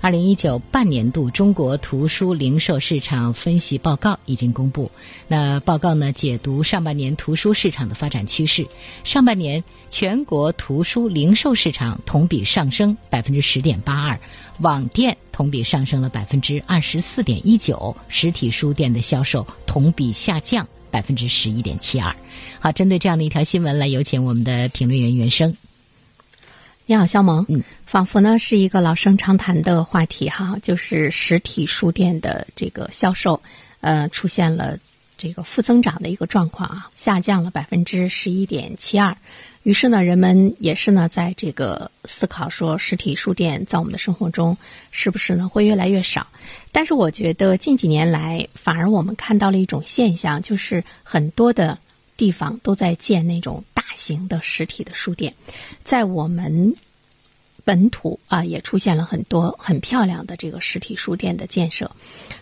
二零一九半年度中国图书零售市场分析报告已经公布。那报告呢，解读上半年图书市场的发展趋势。上半年全国图书零售市场同比上升百分之十点八二，网店同比上升了百分之二十四点一九，实体书店的销售同比下降百分之十一点七二。好，针对这样的一条新闻，来有请我们的评论员袁生。你好，肖萌。嗯，仿佛呢是一个老生常谈的话题哈，就是实体书店的这个销售，呃，出现了这个负增长的一个状况啊，下降了百分之十一点七二。于是呢，人们也是呢，在这个思考说，实体书店在我们的生活中是不是呢会越来越少？但是我觉得近几年来，反而我们看到了一种现象，就是很多的。地方都在建那种大型的实体的书店，在我们本土啊，也出现了很多很漂亮的这个实体书店的建设，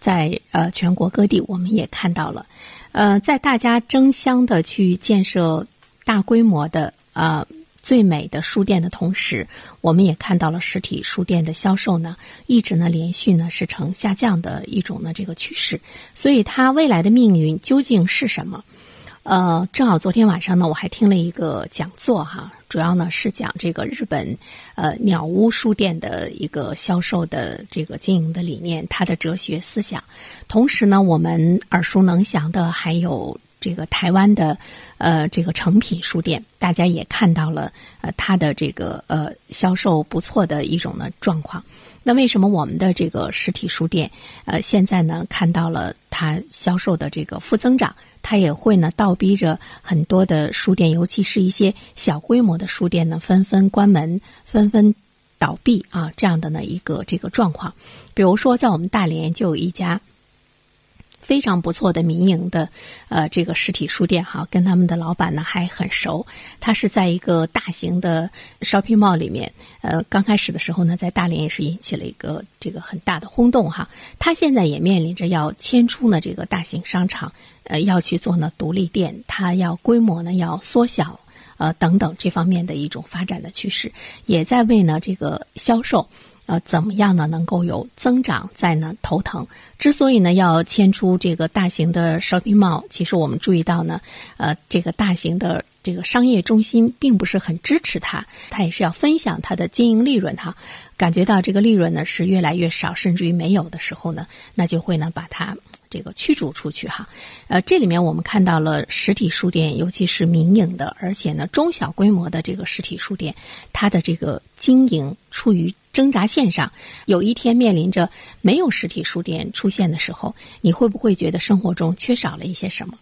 在呃全国各地，我们也看到了，呃，在大家争相的去建设大规模的呃最美的书店的同时，我们也看到了实体书店的销售呢，一直呢连续呢是呈下降的一种呢这个趋势，所以它未来的命运究竟是什么？呃，正好昨天晚上呢，我还听了一个讲座哈，主要呢是讲这个日本呃鸟屋书店的一个销售的这个经营的理念，它的哲学思想。同时呢，我们耳熟能详的还有这个台湾的呃这个成品书店，大家也看到了呃它的这个呃销售不错的一种呢状况。那为什么我们的这个实体书店，呃，现在呢看到了它销售的这个负增长，它也会呢倒逼着很多的书店，尤其是一些小规模的书店呢纷纷关门、纷纷倒闭啊这样的呢一个这个状况。比如说，在我们大连就有一家。非常不错的民营的，呃，这个实体书店哈，跟他们的老板呢还很熟。他是在一个大型的 shopping mall 里面，呃，刚开始的时候呢，在大连也是引起了一个这个很大的轰动哈。他现在也面临着要迁出呢这个大型商场，呃，要去做呢独立店，他要规模呢要缩小，呃，等等这方面的一种发展的趋势，也在为呢这个销售。呃，怎么样呢？能够有增长在呢头疼。之所以呢要迁出这个大型的 shopping mall，其实我们注意到呢，呃，这个大型的这个商业中心并不是很支持它，它也是要分享它的经营利润哈。感觉到这个利润呢是越来越少，甚至于没有的时候呢，那就会呢把它。这个驱逐出去哈，呃，这里面我们看到了实体书店，尤其是民营的，而且呢中小规模的这个实体书店，它的这个经营处于挣扎线上。有一天面临着没有实体书店出现的时候，你会不会觉得生活中缺少了一些什么？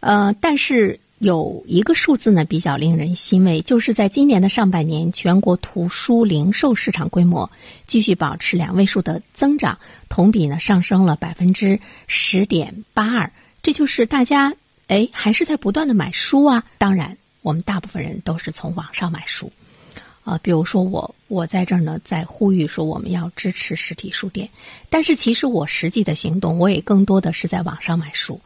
呃，但是。有一个数字呢，比较令人欣慰，就是在今年的上半年，全国图书零售市场规模继续保持两位数的增长，同比呢上升了百分之十点八二。这就是大家哎还是在不断的买书啊。当然，我们大部分人都是从网上买书啊。比如说我，我在这儿呢，在呼吁说我们要支持实体书店，但是其实我实际的行动，我也更多的是在网上买书。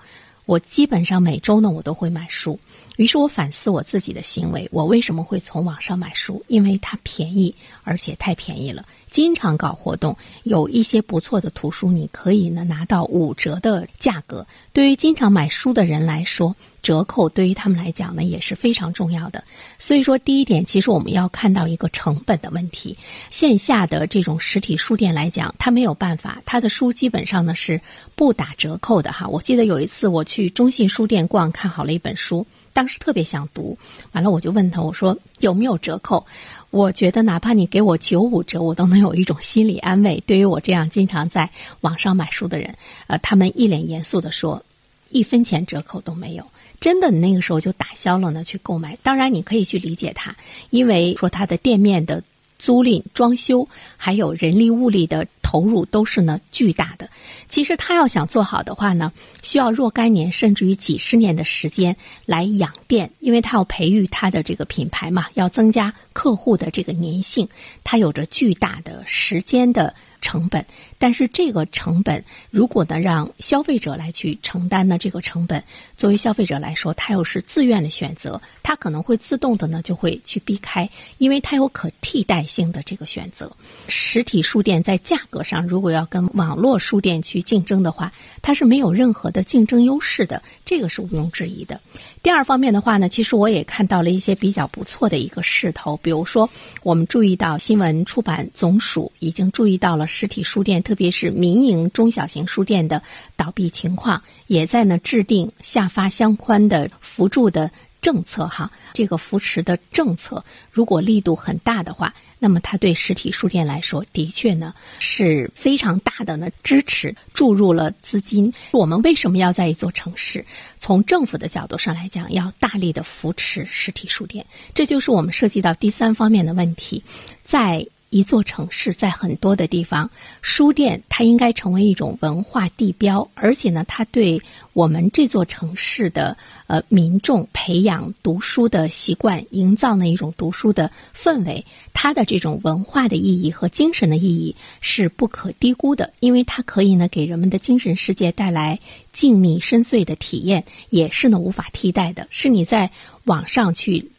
我基本上每周呢，我都会买书。于是我反思我自己的行为，我为什么会从网上买书？因为它便宜，而且太便宜了。经常搞活动，有一些不错的图书，你可以呢拿到五折的价格。对于经常买书的人来说，折扣对于他们来讲呢也是非常重要的。所以说，第一点，其实我们要看到一个成本的问题。线下的这种实体书店来讲，它没有办法，它的书基本上呢是不打折扣的哈。我记得有一次我去中信书店逛，看好了一本书，当时特别想读，完了我就问他，我说有没有折扣？我觉得哪怕你给我九五折，我都能有一种心理安慰。对于我这样经常在网上买书的人，呃，他们一脸严肃地说，一分钱折扣都没有。真的，你那个时候就打消了呢去购买。当然，你可以去理解他，因为说他的店面的租赁、装修，还有人力物力的。投入都是呢巨大的。其实他要想做好的话呢，需要若干年甚至于几十年的时间来养店，因为他要培育他的这个品牌嘛，要增加客户的这个粘性，他有着巨大的时间的。成本，但是这个成本如果呢让消费者来去承担呢这个成本，作为消费者来说，他又是自愿的选择，他可能会自动的呢就会去避开，因为它有可替代性的这个选择。实体书店在价格上如果要跟网络书店去竞争的话，它是没有任何的竞争优势的，这个是毋庸置疑的。第二方面的话呢，其实我也看到了一些比较不错的一个势头，比如说我们注意到新闻出版总署已经注意到了实体书店，特别是民营中小型书店的倒闭情况，也在呢制定下发相关的扶助的。政策哈，这个扶持的政策，如果力度很大的话，那么它对实体书店来说，的确呢是非常大的呢支持，注入了资金。我们为什么要在一座城市，从政府的角度上来讲，要大力的扶持实体书店？这就是我们涉及到第三方面的问题，在。一座城市在很多的地方，书店它应该成为一种文化地标，而且呢，它对我们这座城市的呃民众培养读书的习惯，营造那一种读书的氛围，它的这种文化的意义和精神的意义是不可低估的，因为它可以呢给人们的精神世界带来静谧深邃的体验，也是呢无法替代的，是你在网上去。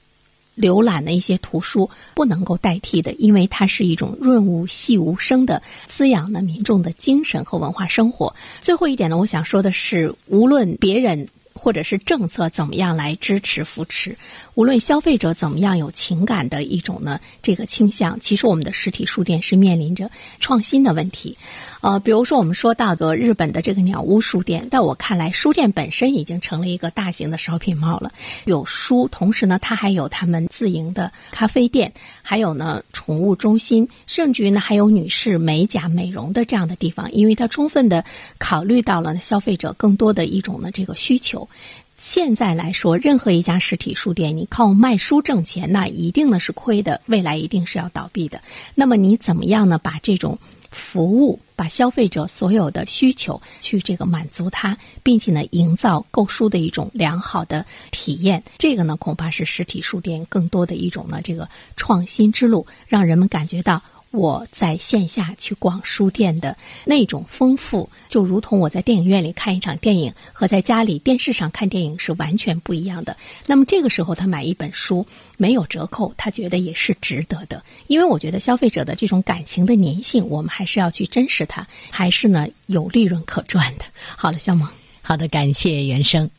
浏览的一些图书不能够代替的，因为它是一种润物细无声的滋养了民众的精神和文化生活。最后一点呢，我想说的是，无论别人或者是政策怎么样来支持扶持，无论消费者怎么样有情感的一种呢这个倾向，其实我们的实体书店是面临着创新的问题。呃，比如说我们说到的日本的这个鸟屋书店，在我看来，书店本身已经成了一个大型的烧品帽了。有书，同时呢，它还有他们自营的咖啡店，还有呢宠物中心，甚至于呢还有女士美甲美容的这样的地方，因为它充分的考虑到了消费者更多的一种呢这个需求。现在来说，任何一家实体书店，你靠卖书挣钱，那一定呢是亏的，未来一定是要倒闭的。那么你怎么样呢？把这种服务把消费者所有的需求去这个满足他，并且呢，营造购书的一种良好的体验。这个呢，恐怕是实体书店更多的一种呢这个创新之路，让人们感觉到。我在线下去逛书店的那种丰富，就如同我在电影院里看一场电影和在家里电视上看电影是完全不一样的。那么这个时候，他买一本书没有折扣，他觉得也是值得的。因为我觉得消费者的这种感情的粘性，我们还是要去珍视它，还是呢有利润可赚的。好了，肖萌，好的，感谢原生。